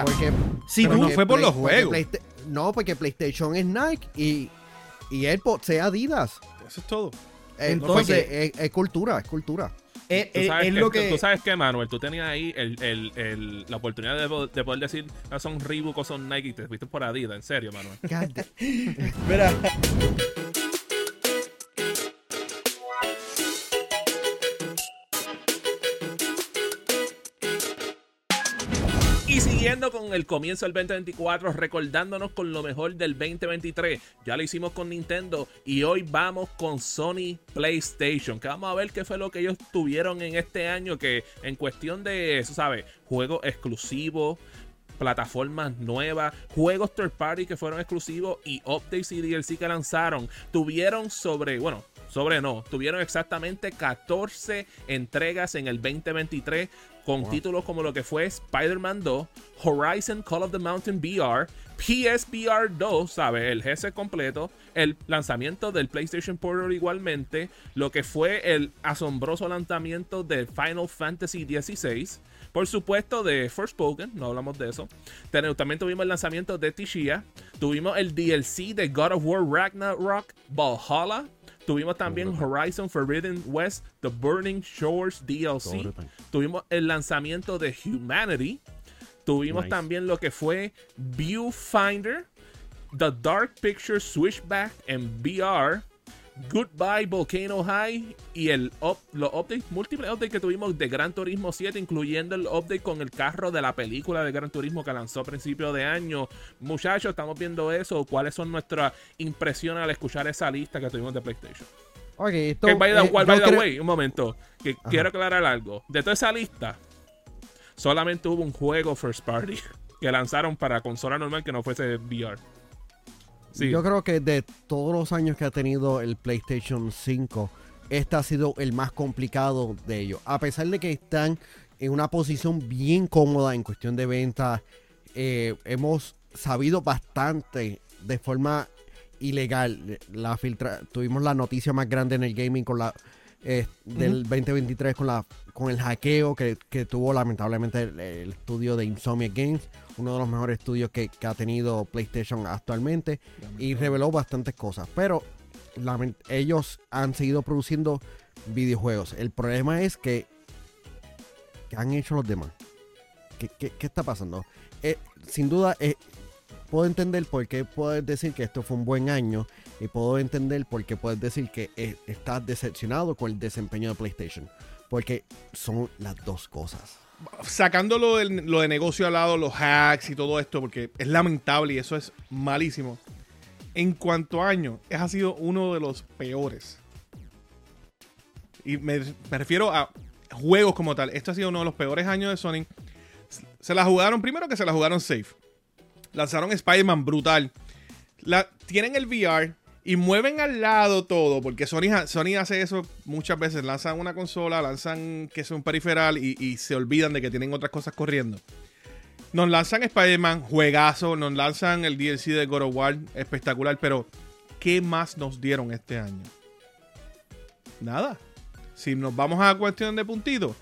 importa. Porque, Si tú, no fue por Play- los porque juegos. No, porque PlayStation es Nike y, y AirPods es Adidas. Eso es todo. Entonces, Porque- es, es cultura, es cultura. es, Tú es- sabes, es que, lo que. tú sabes que, Manuel, tú tenías ahí el, el- el- la oportunidad de, po- de poder decir "Ah, son Reebok o son Nike y te fuiste por Adidas, en serio, Manuel. God damn. Mira, Con el comienzo del 2024, recordándonos con lo mejor del 2023. Ya lo hicimos con Nintendo y hoy vamos con Sony PlayStation. Que vamos a ver qué fue lo que ellos tuvieron en este año. Que en cuestión de, eso sabes, juegos exclusivos, plataformas nuevas, juegos third party que fueron exclusivos y updates y DLC que lanzaron. Tuvieron sobre, bueno, sobre no, tuvieron exactamente 14 entregas en el 2023 con títulos como lo que fue Spider-Man 2, Horizon Call of the Mountain VR, PSVR 2, ¿sabes? El GS completo, el lanzamiento del PlayStation Portal igualmente, lo que fue el asombroso lanzamiento de Final Fantasy XVI, por supuesto de Forspoken, no hablamos de eso. También tuvimos el lanzamiento de Tishia, tuvimos el DLC de God of War Ragnarok Valhalla, Tuvimos también Horizon Forbidden West, The Burning Shores DLC. Correcto. Tuvimos el lanzamiento de Humanity. Tuvimos Nice. también lo que fue Viewfinder, The Dark Picture Switchback en VR, Goodbye Volcano High y el up- los updates, múltiples updates que tuvimos de Gran Turismo 7, incluyendo el update con el carro de la película de Gran Turismo que lanzó a principio de año. Muchachos, estamos viendo eso. ¿Cuáles son nuestras impresiones al escuchar esa lista que tuvimos de PlayStation? Ok, esto, Que, by the, eh, by yo the creo- way, un momento. Que quiero aclarar algo. De toda esa lista, solamente hubo un juego first party que lanzaron para consola normal que no fuese VR. Sí. Yo creo que de todos los años que ha tenido el PlayStation 5, este ha sido el más complicado de ellos. A pesar de que están en una posición bien cómoda en cuestión de venta, eh, hemos sabido bastante de forma ilegal. La filtra tuvimos la noticia más grande en el gaming con la eh, del 2023 con la con el hackeo que, que tuvo lamentablemente el, el estudio de Insomniac Games, uno de los mejores estudios que, que ha tenido PlayStation actualmente y reveló bastantes cosas. Pero ellos han seguido produciendo videojuegos. El problema es que ¿qué han hecho los demás? ¿Qué, qué- qué está pasando? Eh, sin duda, eh, puedo entender por qué puedes decir que esto fue un buen año y puedo entender por qué puedes decir que eh, estás decepcionado con el desempeño de PlayStation. Porque son las dos cosas. Sacando lo, del- lo de negocio al lado, los hacks y todo esto, porque es lamentable y eso es malísimo. En cuanto a año, ha sido uno de los peores. Y me, refiero a juegos como tal. Esto ha sido uno de los peores años de Sony. Se la jugaron, primero que se la jugaron safe. Lanzaron Spider-Man brutal. La, tienen el VR y mueven al lado todo, porque Sony, ha- Sony hace eso muchas veces. Lanzan una consola, lanzan que es un periferal y, se olvidan de que tienen otras cosas corriendo. Nos lanzan Spider-Man, juegazo. Nos lanzan el DLC de God of War, espectacular. Pero, ¿qué más nos dieron este año? Nada. Si nos vamos a cuestión de puntitos,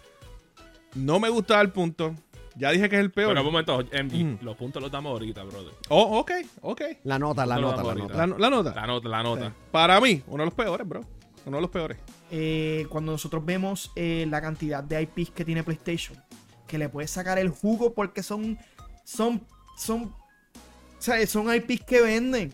no me gusta el punto. Ya dije que es el peor. Pero un momento, MG, Mm. los puntos los damos ahorita, brother. Oh, ok, ok. La nota, la No nota, la nota. La, la nota. La nota, la nota. Para mí, uno de los peores, bro. Uno de los peores. eh, cuando nosotros vemos eh, la cantidad de IPs que tiene PlayStation, que le puedes sacar el jugo porque son. Son. Son. O sea, son IPs que venden.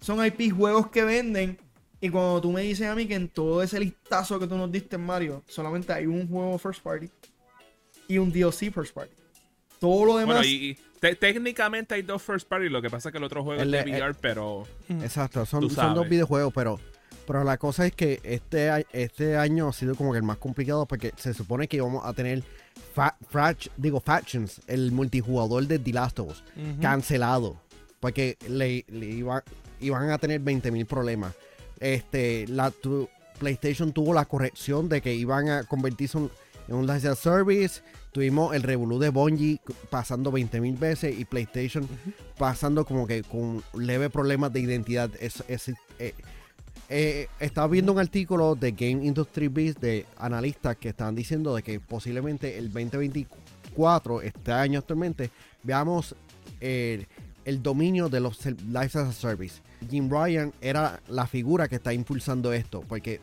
Son IPs juegos que venden. Y cuando tú me dices a mí que en todo ese listazo que tú nos diste, Mario, solamente hay un juego first party y un DLC first party. Todo lo demás. Bueno, y, y te- técnicamente hay dos first party, lo que pasa es que el otro juego El es de- de VR, pero Exacto, son, son dos videojuegos, pero, pero la cosa es que este, este año ha sido como que el más complicado porque se supone que íbamos a tener fa- frach- digo, Factions, el multijugador de The Last of Us, cancelado. Porque le, le iba- iban a tener 20.000 problemas. Este, la tu- PlayStation tuvo la corrección de que iban a convertirse en, en un live service. Tuvimos el revolú de Bungie pasando 20.000 veces y PlayStation pasando como que con leve problemas de identidad. Es, es- eh, eh, estaba viendo un artículo de Game Industry Biz de analistas que estaban diciendo de que posiblemente el 4, este año actualmente, veamos el, el dominio de los Lives as a Service. Jim Ryan era la figura que está impulsando esto, porque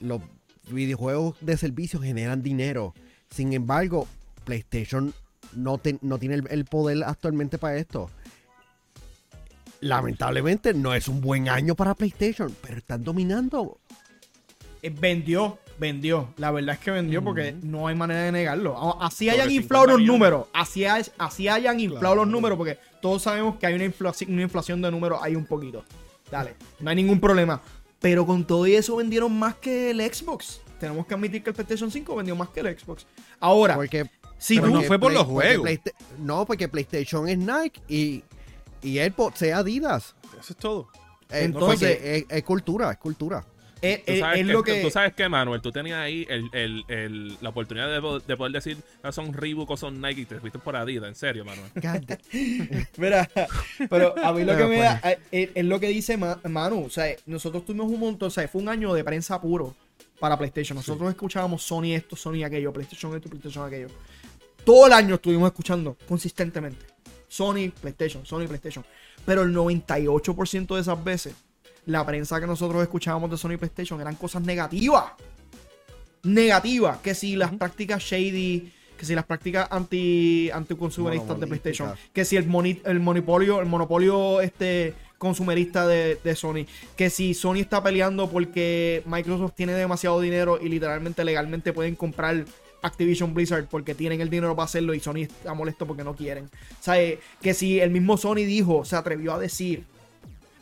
los videojuegos de servicio generan dinero. Sin embargo, PlayStation no, te- no tiene el, el poder actualmente para esto. Lamentablemente no es un buen año para PlayStation, pero están dominando. Eh, vendió, vendió. La verdad es que vendió porque no hay manera de negarlo. Así Sobre hayan 50 inflado los millones. números. Así, hay- así hayan inflado los números porque todos sabemos que hay una inflación, una inflación de números ahí un poquito. Dale, no hay ningún problema. Pero con todo y eso vendieron más que el Xbox. Tenemos que admitir que el PlayStation 5 vendió más que el Xbox. Ahora, Porque, si tú... no fue por los juegos. No, porque PlayStation es Nike y, y AirPods es Adidas. Eso es todo. Eh, Entonces- es cultura, es cultura. Es, Tú es- sabes, es que, lo que... tú sabes que, Manuel, tú tenías ahí el, el- el- la oportunidad de, po- de poder decir "Ah, son Reebok o son Nike y te fuiste por Adidas, en serio, Manuel. Mira, pero a mí lo que me pues. da eh, es, es lo que dice Ma- Manu. O sea, nosotros tuvimos un montón, o sea, fue un año de prensa puro para PlayStation. Nosotros escuchábamos Sony esto, Sony aquello, PlayStation esto, PlayStation aquello. Todo el año estuvimos escuchando consistentemente. Sony, PlayStation, Sony, PlayStation. Pero el 98% de esas veces, la prensa que nosotros escuchábamos de Sony PlayStation eran cosas negativas. Negativas. Que si las prácticas shady, que si las prácticas anti anticonsumeristas de PlayStation, que si el, moni- el monopolio, el monopolio este consumerista de, de Sony, que si Sony está peleando porque Microsoft tiene demasiado dinero y literalmente legalmente pueden comprar Activision Blizzard porque tienen el dinero para hacerlo y Sony está molesto porque no quieren. O sea, eh, que si el mismo Sony dijo, se atrevió a decir,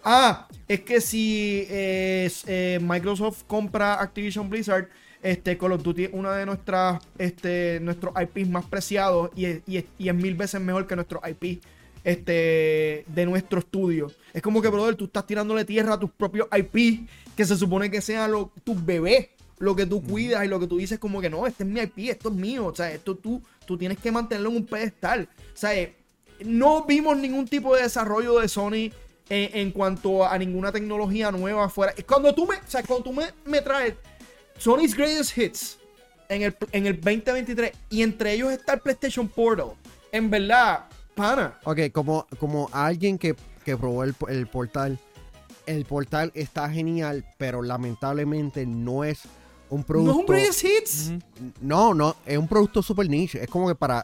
ah, es que si eh, eh, Microsoft compra Activision Blizzard, este Call of Duty es una de nuestras, este, nuestros IPs más preciados y es, y es- y es mil veces mejor que nuestro IP este, de nuestro estudio. Es como que, brother, tú estás tirándole tierra a tus propios IP que se supone que sean lo- tus bebés, lo que tú cuidas y lo que tú dices como que no, este es mi IP, esto es mío, o sea, esto tú, tú tienes que mantenerlo en un pedestal. O sea, eh, no vimos ningún tipo de desarrollo de Sony en, en cuanto a ninguna tecnología nueva afuera. Cuando tú me, o sea, cuando tú me, me traes Sony's Greatest Hits en el, en el 2023 y entre ellos está el PlayStation Portal, en verdad, pana. Ok, como, como alguien que, que probó el, el portal, el portal está genial, pero lamentablemente no es un No producto. es un Greatest Hits. No, no, es un producto super niche. Es como que para.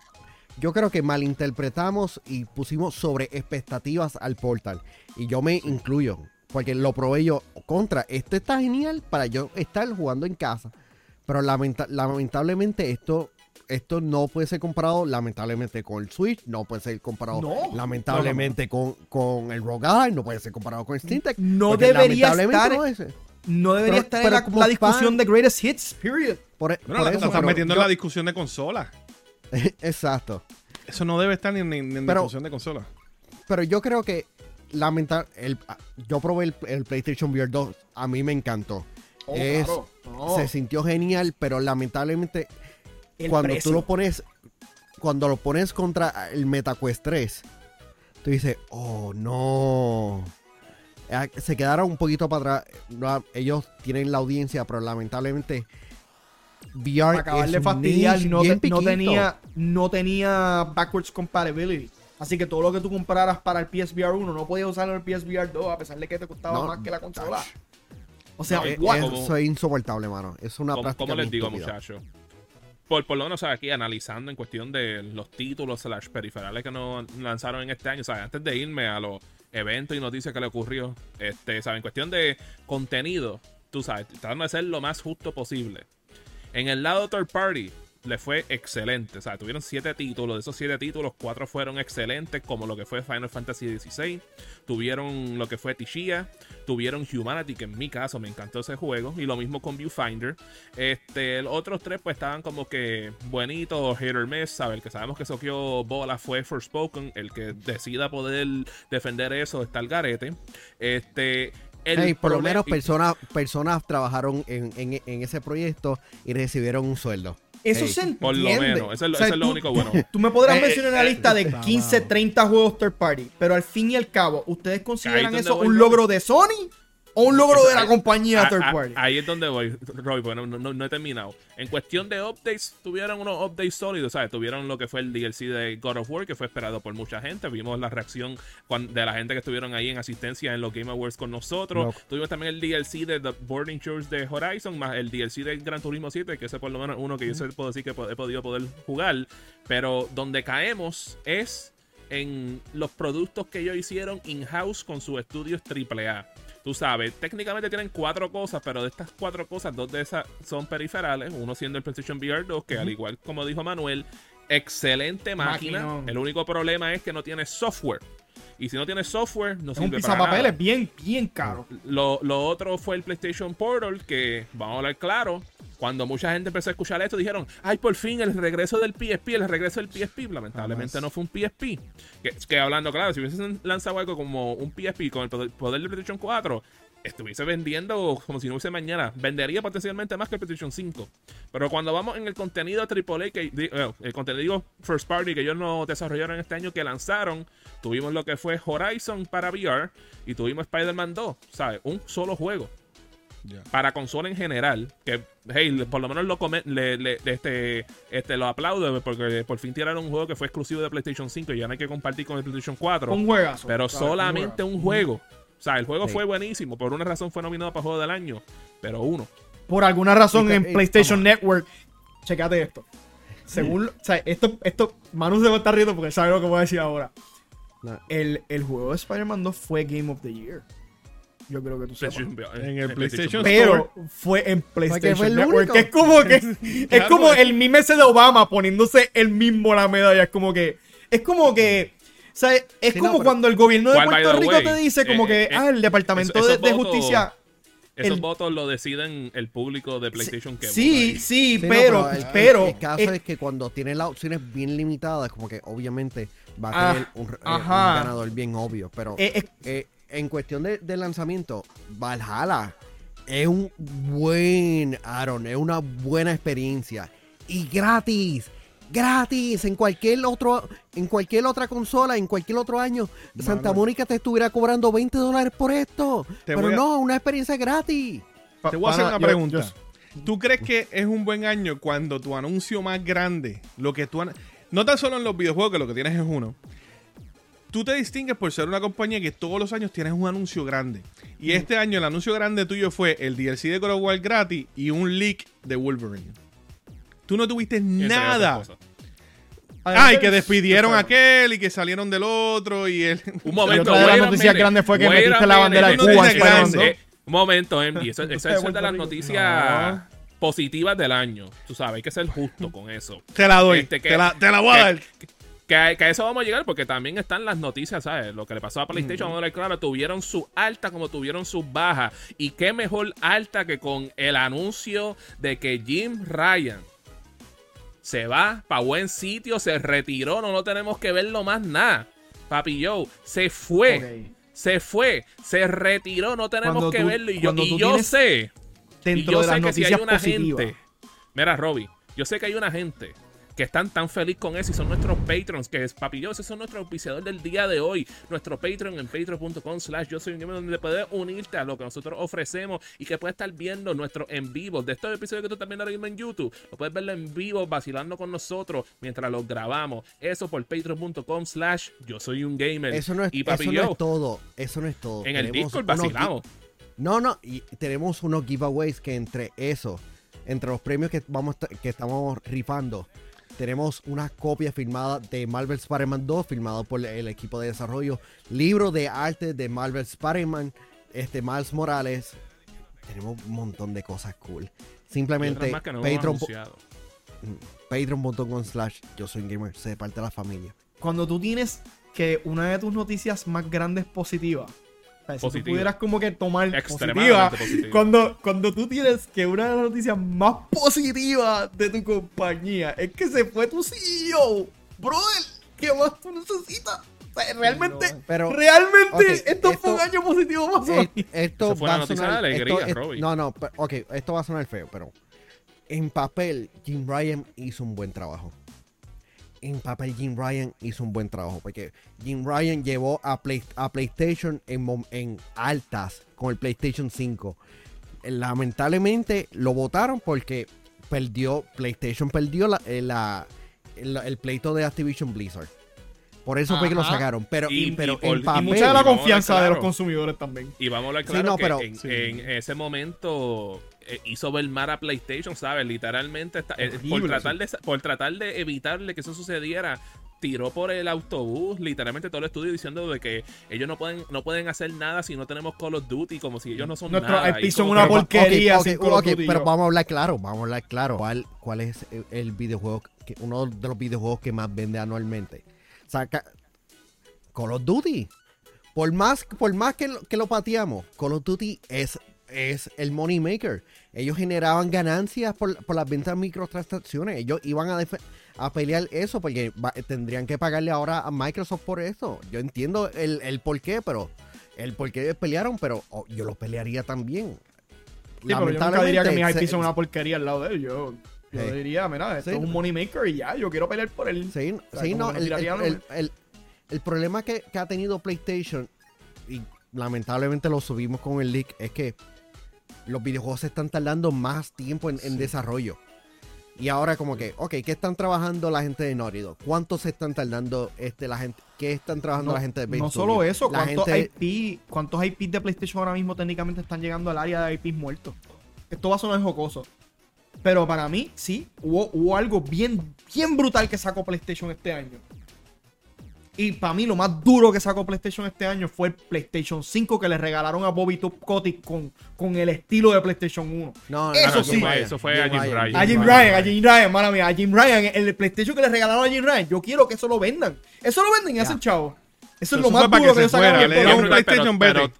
Yo creo que malinterpretamos y pusimos sobre expectativas al portal. Y yo me incluyo. Porque lo probé yo contra. Este está genial para yo estar jugando en casa. Pero lamenta- lamentablemente esto. Esto no puede ser comparado lamentablemente con el Switch, no puede ser comparado No. lamentablemente Con, con el Rogue no puede ser comparado con Steam Deck. No debería lamentablemente estar- no es. No debería Pero- estar pero en la, como la discusión fan- de Greatest Hits, period. Por, e- Bueno, por la, eso, metiendo en la discusión de consola. Exacto. Eso no debe estar ni, ni- ni en Pero- discusión de consola. Pero yo creo que lamentar el yo probé el, el PlayStation VR 2, a mí me encantó. Oh, Es- claro. No. Se sintió genial, pero lamentablemente El cuando precio. tú lo pones cuando lo pones contra el MetaQuest 3, tú dices, "Oh, no." Ah, Se quedaron un poquito para atrás. Ellos tienen la audiencia, pero lamentablemente VR Para acabar es fastidiar, niche no, te- tenía, no tenía backwards compatibility. Así que todo lo que tú compraras para el PSVR 1 no podías usarlo en el PSVR 2 a pesar de que te costaba No, más que la consola. gosh. O sea, Eso es insoportable, mano. Es una ¿Cómo, práctica cómo les digo, muchachos? Por, por lo menos, aquí analizando en cuestión de los títulos slash periferales que nos lanzaron en este año, sea, antes de irme a los eventos y noticias que le ocurrió, este, ¿sabes? En cuestión de contenido, tú sabes, tratando de ser lo más justo posible. En el lado third party, le fue excelente. O sea, tuvieron siete títulos. De esos siete títulos, cuatro fueron excelentes, como lo que fue Final Fantasy XVI. Tuvieron lo que fue Tishia. Tuvieron Humanity, que en mi caso me encantó ese juego. Y lo mismo con Viewfinder. Este, los otros tres, pues estaban como que bonitos, hit or miss. ¿sabes? El que sabemos que soqueó bola fue Forspoken. El que decida poder defender eso está el garete. Este. El Hey, por lo menos personas, personas trabajaron en, en- en ese proyecto y recibieron un sueldo. Eso Ey, se entiende. Por lo menos, eso es lo- O sea, eso es lo tú- único bueno. Tú me podrás Eh, mencionar una eh, lista de eh, 15, wow. 30 juegos third party, pero al fin y al cabo, ¿ustedes consideran eso un logro de Sony o un logro de la Ahí- compañía a- third a- party. Ahí es donde voy, Roy, porque no, no- no he terminado. En cuestión de updates, tuvieron unos updates sólidos, ¿sabes? Tuvieron lo que fue el DLC de God of War, que fue esperado por mucha gente. Vimos la reacción de la gente que estuvieron ahí en asistencia en los Game Awards con nosotros. Tuvimos también el DLC de The Boarding Shores de Horizon, más el DLC de Gran Turismo 7, que ese por lo menos uno que yo puedo decir que he podido poder jugar. Pero donde caemos es en los productos que ellos hicieron in-house con sus estudios AAA. Tú sabes, técnicamente tienen cuatro cosas, pero de estas cuatro cosas, dos de esas son periferales. Uno siendo el PlayStation VR 2, que al igual como dijo Manuel, excelente máquina. Maquinón. El único problema es que no tiene software. Y si no tiene software, no es un sirve para pisapapeles bien, bien caro. Lo, lo otro fue el PlayStation Portal, que vamos a hablar claro. Cuando mucha gente empezó a escuchar esto, dijeron, ay, por fin el regreso del PSP, el regreso del PSP. Lamentablemente Jamás. no fue un PSP. Que, que hablando claro, si hubiesen lanzado algo como un PSP con el poder poder del PlayStation 4, estuviese vendiendo como si no hubiese mañana. Vendería potencialmente más que el PlayStation 5. Pero cuando vamos en el contenido AAA, que, eh, el contenido First Party que ellos no desarrollaron este año, que lanzaron, tuvimos lo que fue Horizon para VR y tuvimos Spider-Man 2, ¿sabes? Un solo juego Para consola en general, que hey, por lo menos lo come- le, le- este, este lo aplaudo porque por fin tiraron un juego que fue exclusivo de PlayStation 5 y ya no hay que compartir con el PlayStation 4, Un juegazo. pero solamente juegazo. un juego. O sea, el juego Sí. fue buenísimo, por una razón fue nominado para juego del año, pero uno. Por alguna razón en PlayStation vamos. Network. Checate esto. Según. O sea, esto, esto. Manu se va a estar riendo porque sabe lo que voy a decir ahora. No. El, el juego de Spider-Man 2 fue Game of the Year. Yo creo que tú sepas. En el PlayStation Pero fue en PlayStation fue el Network. que es como que. es Claro, como pues. el meme ese de Obama poniéndose el mismo la medalla. Es como que. Es como que. O sea, es Sí, como no, pero- cuando el gobierno de ¿Cuál, by Puerto Rico way? te dice como Eh, que, eh, ah, el Departamento eso- de, de Justicia. Esos el- votos lo deciden el público de PlayStation que Sí, sí, Sí, no, pero, el, pero, el caso eh, es que cuando tiene las opciones bien limitadas, como que obviamente va Ah, a tener un, eh, un ganador bien obvio. Pero eh, eh, eh, en cuestión de, de lanzamiento, Valhalla es un buen Aaron, es una buena experiencia. Y gratis, gratis, en cualquier otro, en cualquier otra consola, en cualquier otro año, Santa Mónica te estuviera cobrando 20 dólares por esto. Te pero a- no, una experiencia gratis. pa- Te voy a hacer una yo- pregunta. yo- ¿Tú crees que es un buen año cuando tu anuncio más grande, lo que tú... an- No tan solo en los videojuegos, que lo que tienes es uno. Tú te distingues por ser una compañía que todos los años tienes un anuncio grande. Y este año el anuncio grande tuyo fue el DLC de God of War gratis y un leak de Wolverine. Tú no tuviste nada. Ay, que despidieron a aquel y que salieron del otro y él... Un Y momento, otra de las noticias grandes fue que metiste la bandera de. Cuba, Eh, Spider-Man 2. Un momento, Envy. Eso, eso- eso es de Puerto las noticias No. positivas del año. Tú sabes, hay que ser justo con eso. Te la doy, Este, que- te, la, te la voy a que- dar. Que, que a eso vamos a llegar porque también están las noticias, ¿sabes? Lo que le pasó a PlayStation, vamos a ver, claro, tuvieron su alta como tuvieron sus bajas. Y qué mejor alta que con el anuncio de que Jim Ryan se va para buen sitio, se retiró, no, no tenemos que verlo más nada. Papi Joe, se fue. Se fue, se retiró, no tenemos Cuando que tú- verlo. Y yo, y yo sé, y yo de las sé que si hay una positivas. gente. Mira, Robbie, yo sé que hay una gente que están tan feliz con eso y son nuestros patrons, que es papi yo, ese son nuestros auspiciadores del día de hoy. Nuestro Patreon en patreon.com slash yo soy un gamer donde puedes unirte a lo que nosotros ofrecemos y que puedes estar viendo nuestro en vivo. De estos episodios que tú viendo ahora mismo en YouTube, lo puedes verlo en vivo, vacilando con nosotros mientras los grabamos. Eso por patreon.com slash yo soy un gamer. Eso no es, y papi eso yo, no es todo. Eso no es todo. en el Tenemos Discord unos vacilamos. No, no, y tenemos unos giveaways que entre eso, entre los premios que vamos que estamos rifando, tenemos una copia firmada de Marvel Spider-Man 2, firmado por el equipo de desarrollo, libro de arte de Marvel Spider-Man, este Miles Morales. Tenemos un montón de cosas cool. Simplemente no Patreon, anunciado. patreon.com slash yo soy un gamer, sé parte de la familia. Cuando tú tienes que una de tus noticias más grandes positivas, o sea, si tú pudieras como que tomar positiva, cuando, cuando tú tienes que una de las noticias más positivas de tu compañía es que se fue tu CEO, brother, ¿qué más tú necesitas? O sea, realmente, No, pero- realmente, ok, esto, fue un esto- año positivo más esto fue va una sonar, de alegría, esto es- Robbie. no, no, pe- ok, esto va a sonar feo, pero en papel Jim Ryan hizo un buen trabajo. En papel Jim Ryan hizo un buen trabajo. Porque Jim Ryan llevó a, Play- a PlayStation en, mom- en altas con el PlayStation 5. Lamentablemente lo votaron porque perdió, PlayStation perdió la- eh, la- el, el pleito de Activision Blizzard. Por eso fue que lo sacaron. Pero, Y- y- pero y por- en y Y papel. mucha de la vamos a ver, confianza de los consumidores también. Y vamos a hablar Sí, claro no, que pero- en, sí. en ese momento hizo ver mal a PlayStation, ¿sabes? Literalmente está- eh, por, tratar de, por tratar de evitarle que eso sucediera, tiró por el autobús, literalmente todo el estudio diciendo de que ellos no pueden, no pueden hacer nada si no tenemos Call of Duty, como si ellos no son Nuestros nada. IP son como una porquería pero yo. vamos a hablar claro, vamos a hablar claro. ¿Cuál, cuál es el, el videojuego, que, uno de los videojuegos que más vende anualmente? Saca Call of Duty. Por más, por más que, lo, que lo pateamos, Call of Duty es, es el money maker. Ellos generaban ganancias por, por las ventas de microtransacciones. Ellos iban a, a pelear eso porque va- tendrían que pagarle ahora a Microsoft por eso. Yo entiendo el, el por qué, pero el por qué pelearon, pero oh, yo lo pelearía también. Sí, pero yo nunca diría que mis IP se- son una porquería al lado de él. Yo, yo diría, mira, esto Sí. es un money maker y ya, yo quiero pelear por él. Sí, O sea, sí, no, el, el- el- el problema que, que ha tenido PlayStation, y lamentablemente lo subimos con el leak, es que los videojuegos se están tardando más tiempo en, en desarrollo. Y ahora como que, ok, ¿qué están trabajando la gente de Naughty Dog? ¿Cuánto se están tardando este, la gente? ¿Qué están trabajando No, la gente de Base no Studio? solo eso, La ¿cuántos, gente- IP, ¿cuántos IP de PlayStation ahora mismo técnicamente están llegando al área de IPs muertos? Esto va a sonar jocoso. Pero para mí, sí, hubo, hubo algo bien, bien brutal que sacó PlayStation este año. Y para mí lo más duro que sacó PlayStation este año fue el PlayStation 5 que le regalaron a Bobby Top Kotick con, con el estilo de PlayStation 1. No, no, Eso no, sí. Jim Fue- Ryan, eso fue a Jim Ryan. A Jim Ryan, a Jim Ryan, mala mía, a Jim Ryan, el PlayStation que le regalaron a Jim Ryan, yo quiero que eso lo vendan. Eso lo venden y hacen chavo. Eso es lo más duro que que, sacaron le dieron un PlayStation pero-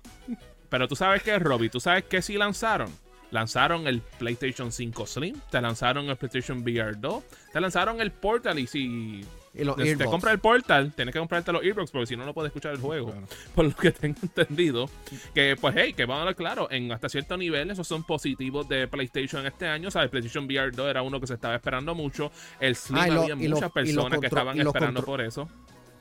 pero tú sabes que, Robbie, tú sabes que sí lanzaron. Lanzaron el PlayStation 5 Slim, te lanzaron el PlayStation VR 2, te lanzaron el Portal y si Y los te, te compras el Portal, tienes que comprarte los earbuds porque si no, no puedes escuchar el juego. Por lo que tengo entendido. Que, pues, hey, que vamos a hablar claro, en hasta cierto nivel, esos son positivos de PlayStation este año. ¿Sabes? PlayStation VR 2 era uno que se estaba esperando mucho. El Slim Ah, había lo- muchas personas que estaban esperando por eso.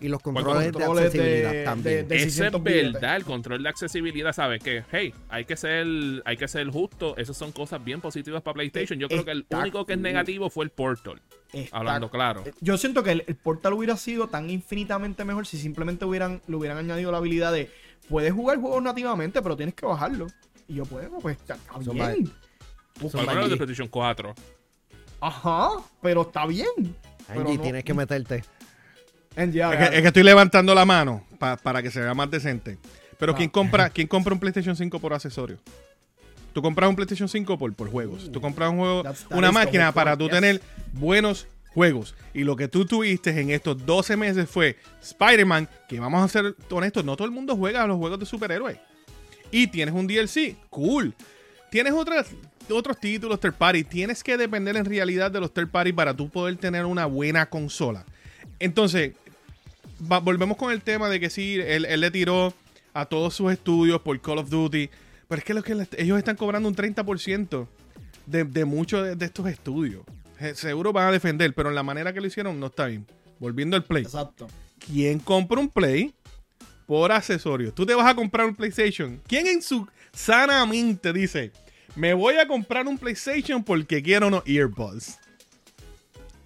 Y los controles, controles de de- accesibilidad también. de- Eso es 600 billetes. verdad, el control de accesibilidad, ¿sabes? Que, hey, hay que ser, hay que ser justo. Esas son cosas bien positivas para PlayStation. Yo creo que el único que es negativo fue el Portal. Está- Hablando claro. Yo siento que el, el Portal hubiera sido tan infinitamente mejor si simplemente hubieran, le hubieran añadido la habilidad de puedes jugar juegos nativamente, pero tienes que bajarlo. Y yo, pues, pues está, bien. Por Son de. PlayStation 4. Ajá, pero está bien. Pero Angie, no- tienes que meterte. Es que, es que estoy levantando la mano pa- para que se vea más decente. Pero Ah. ¿quién compra, ¿quién compra un PlayStation 5 por accesorio? Tú compras un PlayStation 5 por, por juegos. Tú compras un juego, That's- una máquina para tú yes. tener buenos juegos. Y lo que tú tuviste en estos 12 meses fue Spider-Man, que vamos a ser honestos, no todo el mundo juega a los juegos de superhéroes. Y tienes un DLC, cool. Tienes otras, otros títulos third party. Tienes que depender en realidad de los third party para tú poder tener una buena consola. Entonces, va- volvemos con el tema de que sí, él, él le tiró a todos sus estudios por Call of Duty. Pero es que, lo que ellos están cobrando un 30% de, de muchos de, de estos estudios. Seguro van a defender, pero en la manera que lo hicieron no está bien. Volviendo al Play. Exacto. ¿Quién compra un Play por accesorios? ¿Tú te vas a comprar un PlayStation? ¿Quién en su sana mente dice, me voy a comprar un PlayStation porque quiero unos earbuds?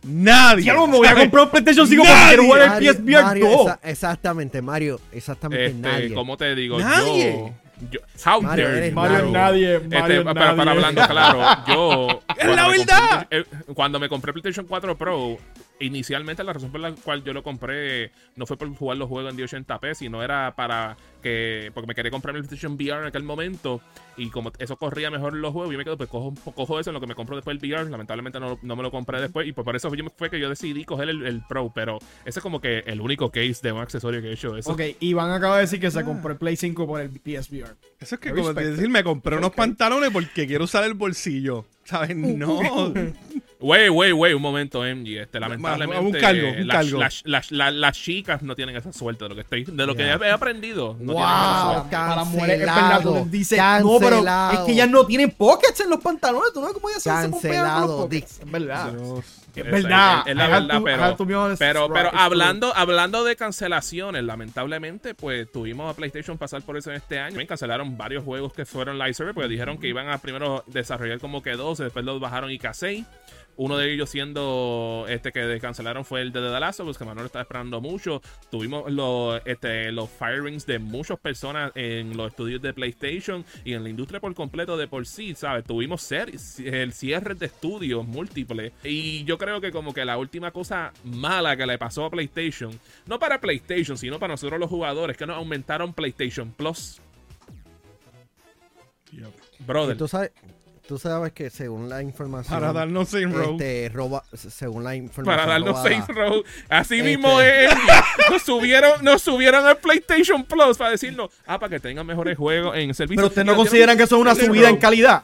Nadie. Ya no me voy a comprar un PlayStation 5 porque Nadie. quiero jugar el Mario- PSVR Mario, 2. esa- exactamente, Mario. Exactamente Este, nadie. ¿cómo te digo? Nadie. Yo, yo- how Mario, dare Mario nadie, Este, Mario para, para nadie. hablando claro, yo. ¡Es la verdad! compré- eh, cuando me compré PlayStation 4 Pro, inicialmente la razón por la cual yo lo compré no fue por jugar los juegos en 1080p, sino era para que. Porque me quería comprar el PlayStation VR en aquel momento. Y como eso corría mejor los juegos, yo me quedo, pues cojo, cojo eso en lo que me compro después el VR. Lamentablemente no, no me lo compré después. Y pues por eso fue que yo decidí coger el, el Pro. Pero ese es como que el único case de un accesorio que he hecho. Eso Ok, Iván acaba de decir que se compró el Play 5 por el PSVR. Eso es que I como respect decir, me compré unos pantalones porque quiero usar el bolsillo. ¿Sabes? No. Wey, wey, wey, un momento, MG. Este, lamentablemente, un cargo, un las, cargo. las- las- las- las chicas no tienen esa suerte de lo que estoy, de lo que he aprendido. No Wow. Para las mujeres, es cancelado. les dices, no, pero es que ellas no tienen pockets en los pantalones. Tú no ves cómo ellas se- se Cancelado, los pockets. Es verdad. Dios. Es verdad. Es, es la I have verdad, to- pero, pero, pero hablando, hablando de cancelaciones, lamentablemente, pues tuvimos a PlayStation pasar por eso en este año. También cancelaron varios juegos que fueron live service porque dijeron que iban a primero desarrollar como que 12, después los bajaron y K6. Uno de ellos siendo este que cancelaron fue el de The Last of Us, que Manuel estaba esperando mucho. Tuvimos los, este, los firings de muchas personas en los estudios de PlayStation y en la industria por completo de por sí, ¿sabes? Tuvimos el cierre de estudios múltiples. Y yo creo que como que la última cosa mala que le pasó a PlayStation, no para PlayStation, sino para nosotros los jugadores, que nos aumentaron PlayStation Plus. Brother. Tú sabes, tú sabes que según la información. Para darnos Saint Row. este, roba, según la información. para darnos robada, Saints Row. Así Este- mismo es. Nos subieron, nos subieron el PlayStation Plus para decirnos, ah, para que tengan mejores juegos en servicio. Pero ustedes Y no consideran que eso es una Saints subida en calidad.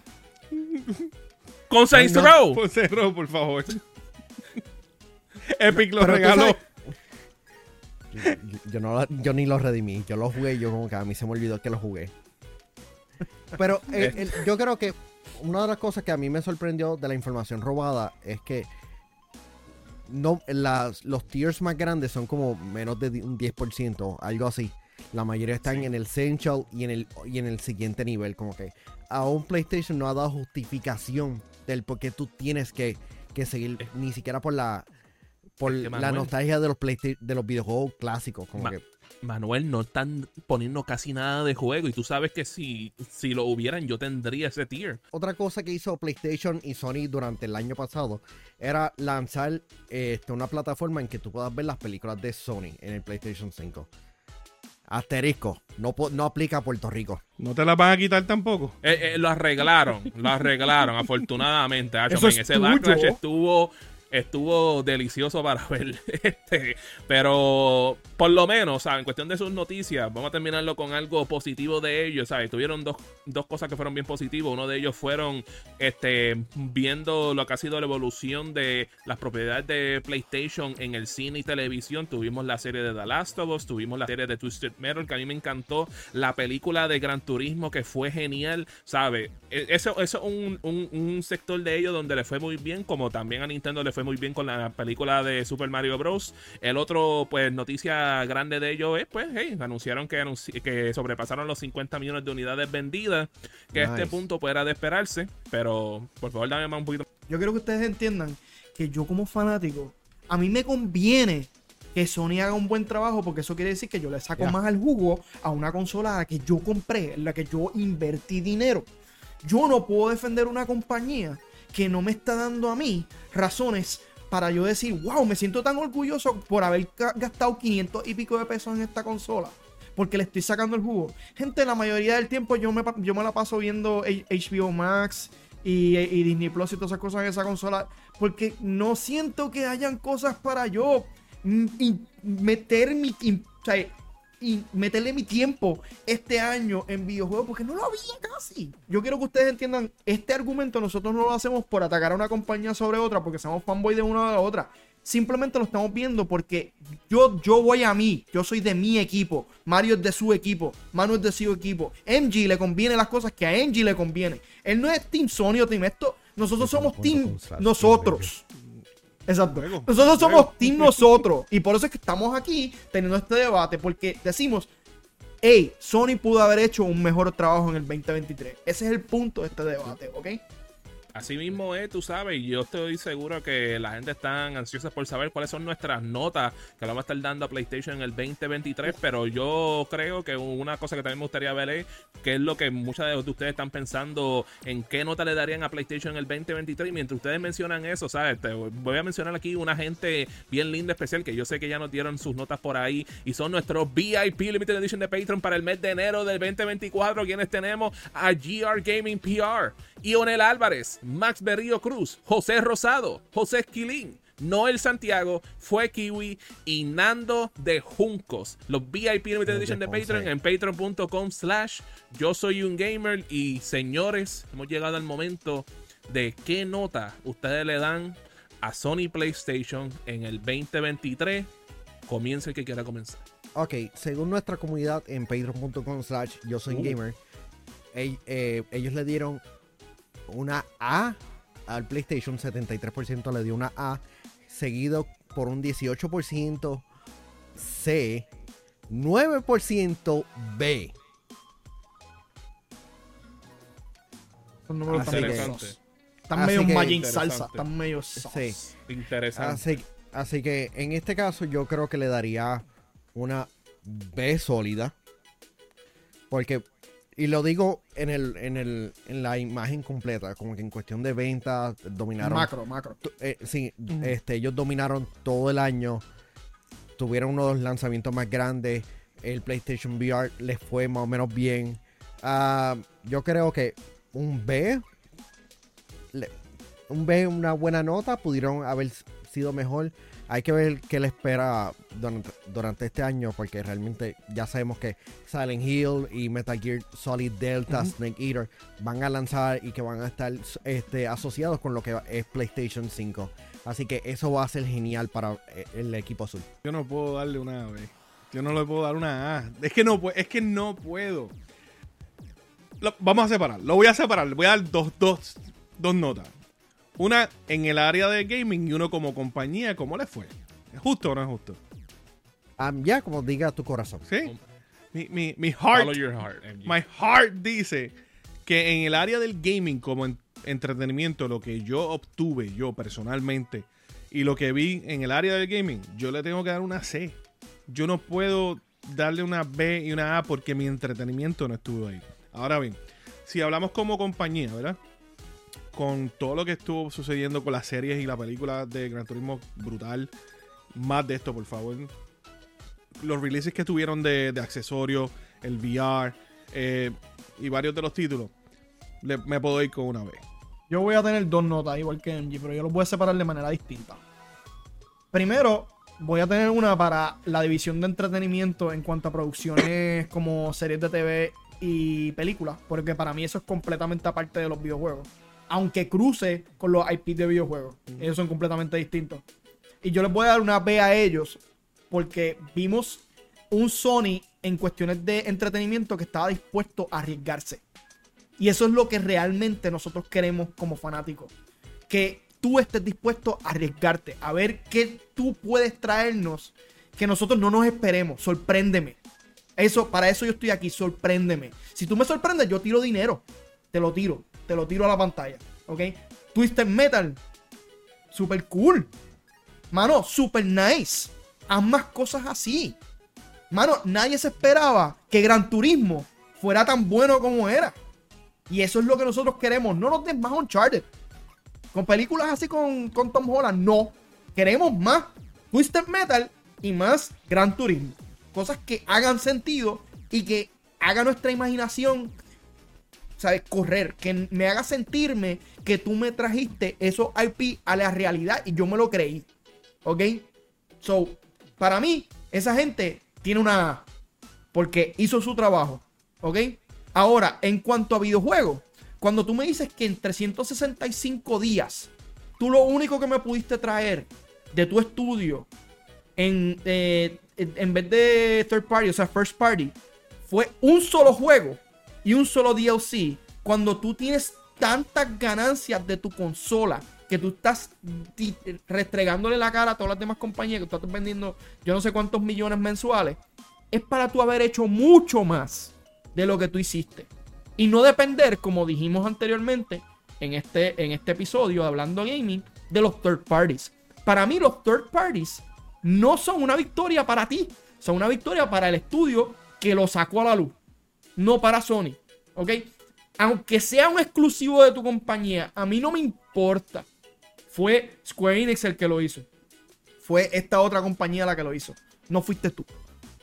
Con Saints No, Row. Por Saint Row, por favor. Epic lo regaló. Yo, yo no, yo ni lo redimí. Yo lo jugué. Yo como que a mí se me olvidó que lo jugué. Pero el- el- yo creo que una de las cosas que a mí me sorprendió de la información robada es que no las, los tiers más grandes son como menos de un 10%, algo así. La mayoría están en el Essential y en el, y en el siguiente nivel. Como que aún PlayStation no ha dado justificación del por qué tú tienes que, que seguir, ni siquiera por la por la nostalgia de los de los videojuegos clásicos. Como Ma- que Manuel, no están poniendo casi nada de juego. Y tú sabes que si, si lo hubieran, yo tendría ese tier. otra cosa que hizo PlayStation y Sony durante el año pasado era lanzar este, una plataforma en que tú puedas ver las películas de Sony en el PlayStation 5. Asterisco, no, no aplica a Puerto Rico. No te la van a quitar tampoco. Eh, eh, lo arreglaron, lo arreglaron, afortunadamente. Hacho, Eso es ese tuyo. backlash estuvo, estuvo delicioso para ver. Este, pero por lo menos, ¿sabes? En cuestión de sus noticias, vamos a terminarlo con algo positivo de ellos, ¿sabes? Tuvieron dos, dos cosas que fueron bien positivas. Uno de ellos fueron este, viendo lo que ha sido la evolución de las propiedades de PlayStation en el cine y televisión. Tuvimos la serie de The Last of Us, tuvimos la serie de Twisted Metal, que a mí me encantó. La película de Gran Turismo, que fue genial, ¿sabes? E- Eso es un, un- un sector de ellos donde le fue muy bien, como también a Nintendo le fue muy bien con la película de Super Mario Bros. El otro, pues, noticia grande de ellos es, pues, hey, anunciaron que, anunci- que sobrepasaron los 50 millones de unidades vendidas, que a este punto pues, era de esperarse, pero por favor dame más un poquito. Yo quiero que ustedes entiendan que yo como fanático, a mí me conviene que Sony haga un buen trabajo porque eso quiere decir que yo le saco más al jugo a una consola a la que yo compré, en la que yo invertí dinero. Yo no puedo defender una compañía que no me está dando a mí razones para yo decir, wow, me siento tan orgulloso por haber gastado 500 y pico de pesos en esta consola. Porque le estoy sacando el jugo. Gente, la mayoría del tiempo yo me, yo me la paso viendo HBO Max y, y Disney Plus y todas esas cosas en esa consola. Porque no siento que hayan cosas para yo meter mi. O sea, y meterle mi tiempo este año en videojuegos porque no lo había casi. Yo quiero que ustedes entiendan, este argumento nosotros no lo hacemos por atacar a una compañía sobre otra porque somos fanboy de una o de la otra. Simplemente lo estamos viendo porque yo, yo voy a mí, yo soy de mi equipo, Mario es de su equipo, Manu es de su equipo, MG le conviene las cosas que a MG le conviene. Él no es Team Sony o Team esto, nosotros somos Team nosotros. Exacto. Luego, Nosotros somos team nosotros. Y por eso es que estamos aquí teniendo este debate. Porque decimos, hey, Sony pudo haber hecho un mejor trabajo en el 2023. Ese es el punto de este debate, ¿ok? Así mismo es, tú sabes, yo estoy seguro que la gente está ansiosa por saber cuáles son nuestras notas que vamos a estar dando a PlayStation en el 2023, pero yo creo que una cosa que también me gustaría ver es qué es lo que muchas de ustedes están pensando en qué nota le darían a PlayStation en el 2023, y mientras ustedes mencionan eso, ¿sabes? Te voy a mencionar aquí una gente bien linda, especial, que yo sé que ya nos dieron sus notas por ahí, y son nuestros VIP Limited Edition de Patreon para el mes de enero del 2024, quienes tenemos a GR Gaming PR, Ionel Álvarez, Max Berrío Cruz, José Rosado, José Esquilín, Noel Santiago, Fue Kiwi y Nando de Juncos. Los VIP Limited Edition de. Patreon en patreon.com slash yo soy un gamer y señores, hemos llegado al momento de qué nota ustedes le dan a Sony PlayStation en el 2023. Comience el que quiera comenzar. Ok, según nuestra comunidad en patreon.com slash yo soy Uh. gamer, eh, ellos le dieron una A al PlayStation, 73% le dio una A, seguido por un 18% C, 9% B. Son números tan. Están medio Magic salsa. Están medio. Sí. Interesante. Así, así que en este caso yo creo que le daría una B sólida. Porque, y lo digo en, el, en, el, en la imagen completa, como que en cuestión de ventas, dominaron. Macro, macro. eh, sí, este, ellos dominaron todo el año. Tuvieron uno de los lanzamientos más grandes. El PlayStation VR les fue más o menos bien. Ah, yo creo que un B. le- un B, una buena nota. Pudieron haber sido mejor. Hay que ver qué le espera durante, durante este año. Porque realmente ya sabemos que Silent Hill y Metal Gear Solid Delta, Snake Eater van a lanzar y que van a estar este, asociados con lo que es PlayStation 5. Así que eso va a ser genial para eh, el equipo azul. Yo no puedo darle una B. Yo no le puedo dar una A. Es que no, es que no puedo. Lo- vamos a separar. Lo voy a separar. Le voy a dar dos, dos, dos notas. Una en el área de gaming y uno como compañía. ¿Cómo le fue? ¿Es justo o no es justo? Am, ya, como diga tu corazón. ¿Sí? Mi, mi, mi heart, Follow your heart. My heart dice que en el área del gaming como en- entretenimiento, lo que yo obtuve yo personalmente y lo que vi en el área del gaming, yo le tengo que dar una C. Yo no puedo darle una B y una A porque mi entretenimiento no estuvo ahí. Ahora bien, si hablamos como compañía, ¿verdad? Con todo lo que estuvo sucediendo con las series y la película de Gran Turismo brutal, más de esto, por favor. Los releases que tuvieron de, accesorios, el VR eh, y varios de los títulos, me puedo ir con una B. Yo voy a tener dos notas, igual que MG, pero yo los voy a separar de manera distinta. Primero, voy a tener una para la división de entretenimiento en cuanto a producciones como series de TV y películas, porque para mí eso es completamente aparte de los videojuegos. Aunque cruce con los IP de videojuegos, ellos son completamente distintos. Y yo les voy a dar una B a ellos, porque vimos un Sony en cuestiones de entretenimiento que estaba dispuesto a arriesgarse. Y eso es lo que realmente nosotros queremos como fanáticos. Que tú estés dispuesto a arriesgarte, a ver qué tú puedes traernos que nosotros no nos esperemos. Sorpréndeme. Eso, para eso yo estoy aquí, sorpréndeme. Si tú me sorprendes, yo tiro dinero. Te lo tiro, te lo tiro a la pantalla. ¿Ok? Twisted Metal. Super cool. Mano, super nice. Haz más cosas así. Mano, nadie se esperaba que Gran Turismo fuera tan bueno como era. Y eso es lo que nosotros queremos. No nos des más Uncharted. Con películas así con, con Tom Holland, no. Queremos más Twisted Metal y más Gran Turismo. Cosas que hagan sentido y que haga nuestra imaginación, ¿sabes? Correr. Que me haga sentirme que tú me trajiste esos IP a la realidad y yo me lo creí. ¿Ok? So, para mí, esa gente tiene una. Porque hizo su trabajo. ¿Ok? Ahora, en cuanto a videojuegos, cuando tú me dices que en 365 días, tú lo único que me pudiste traer de tu estudio eh, en en vez de third party, o sea, first party, fue un solo juego y un solo DLC. Cuando tú tienes tantas ganancias de tu consola que tú estás restregándole la cara a todas las demás compañías que tú estás vendiendo yo no sé cuántos millones mensuales, es para tú haber hecho mucho más de lo que tú hiciste. Y no depender, como dijimos anteriormente en este, en este episodio, hablando gaming, de los third parties. Para mí, los third parties no son una victoria para ti, son una victoria para el estudio que lo sacó a la luz, no para Sony. ¿Ok? Aunque sea un exclusivo de tu compañía, a mí no me importa. Fue Square Enix el que lo hizo. Fue esta otra compañía la que lo hizo. No fuiste tú.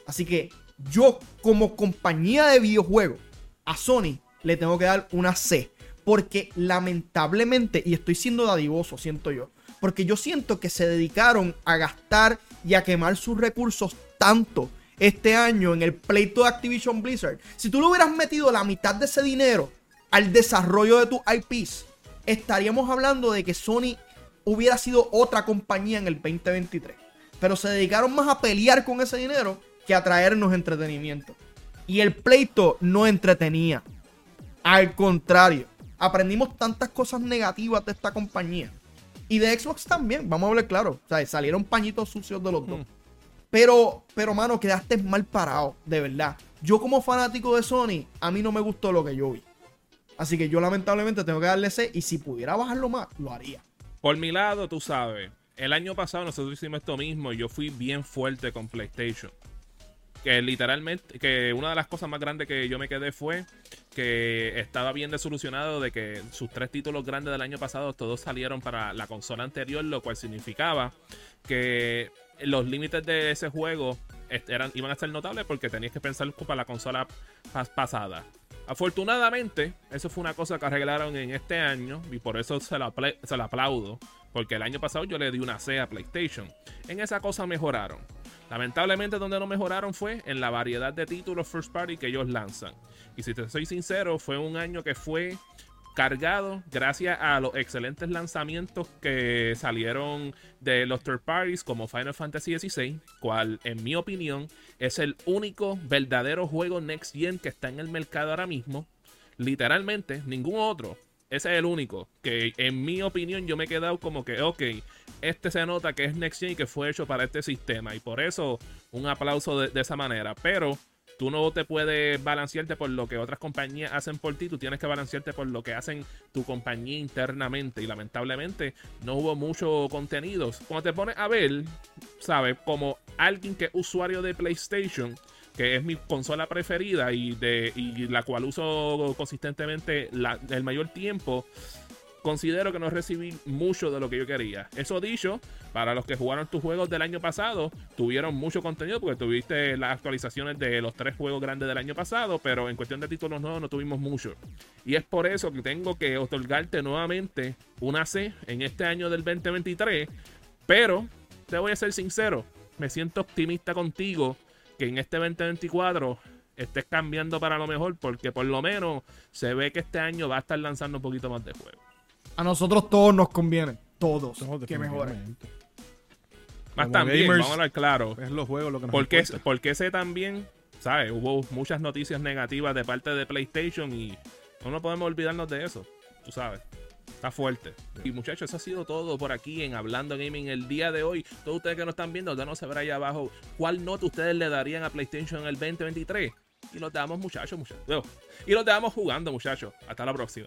Así que yo, como compañía de videojuegos, a Sony le tengo que dar una C. Porque lamentablemente, y estoy siendo dadivoso, siento yo. Porque yo siento que se dedicaron a gastar y a quemar sus recursos tanto este año en el pleito de Activision Blizzard. Si tú le hubieras metido la mitad de ese dinero al desarrollo de tus IPs, estaríamos hablando de que Sony hubiera sido otra compañía en el 2023. Pero se dedicaron más a pelear con ese dinero que a traernos entretenimiento. Y el pleito no entretenía. Al contrario, aprendimos tantas cosas negativas de esta compañía. Y de Xbox también, vamos a hablar claro. O sea, salieron pañitos sucios de los dos. Pero, pero, mano, quedaste mal parado, de verdad. Yo como fanático de Sony, a mí no me gustó lo que yo vi. Así que yo lamentablemente tengo que darle C y si pudiera bajarlo más, lo haría. Por mi lado, tú sabes, el año pasado nosotros hicimos esto mismo yo fui bien fuerte con PlayStation. Que literalmente, que una de las cosas más grandes que yo me quedé fue que estaba bien desolucionado de que sus tres títulos grandes del año pasado todos salieron para la consola anterior, lo cual significaba que los límites de ese juego eran, iban a ser notables porque tenías que pensar para la consola pasada. Afortunadamente, eso fue una cosa que arreglaron en este año y por eso se lo, se lo aplaudo. Porque el año pasado yo le di una C a PlayStation. En esa cosa mejoraron. Lamentablemente donde no mejoraron fue en la variedad de títulos first party que ellos lanzan. Y si te soy sincero, fue un año que fue cargado gracias a los excelentes lanzamientos que salieron de los third parties como Final Fantasy XVI, cual en mi opinión es el único verdadero juego next gen que está en el mercado ahora mismo. Literalmente, ningún otro. Ese es el único que en mi opinión yo me he quedado como que, ok, este se nota que es next gen y que fue hecho para este sistema. Y por eso un aplauso de, de esa manera. Pero tú no te puedes balancearte por lo que otras compañías hacen por ti, tú tienes que balancearte por lo que hacen tu compañía internamente. Y lamentablemente no hubo mucho contenido. Cuando te pones a ver, ¿sabes? Como alguien que es usuario de PlayStation, que es mi consola preferida y, de, y la cual uso consistentemente el mayor tiempo considero que no recibí mucho de lo que yo quería. Eso dicho, para los que jugaron tus juegos del año pasado, tuvieron mucho contenido porque tuviste las actualizaciones de los tres juegos grandes del año pasado, pero en cuestión de títulos nuevos no tuvimos mucho. Y es por eso que tengo que otorgarte nuevamente una C en este año del 2023, pero te voy a ser sincero, me siento optimista contigo que en este 2024 estés cambiando para lo mejor, porque por lo menos se ve que este año va a estar lanzando un poquito más de juegos. A nosotros todos nos conviene. Todos. que mejoren. Más también, vamos a hablar claro. Es los juegos lo que nos porque, porque ese también, ¿sabes? Hubo muchas noticias negativas de parte de PlayStation y no podemos olvidarnos de eso. Tú sabes. Está fuerte. Y muchachos, eso ha sido todo por aquí en Hablando Gaming el día de hoy. Todos ustedes que nos están viendo, déjanos saber ahí abajo cuál nota ustedes le darían a PlayStation en el 2023. Y los damos, muchachos, muchachos. Y los damos jugando, muchachos. Hasta la próxima.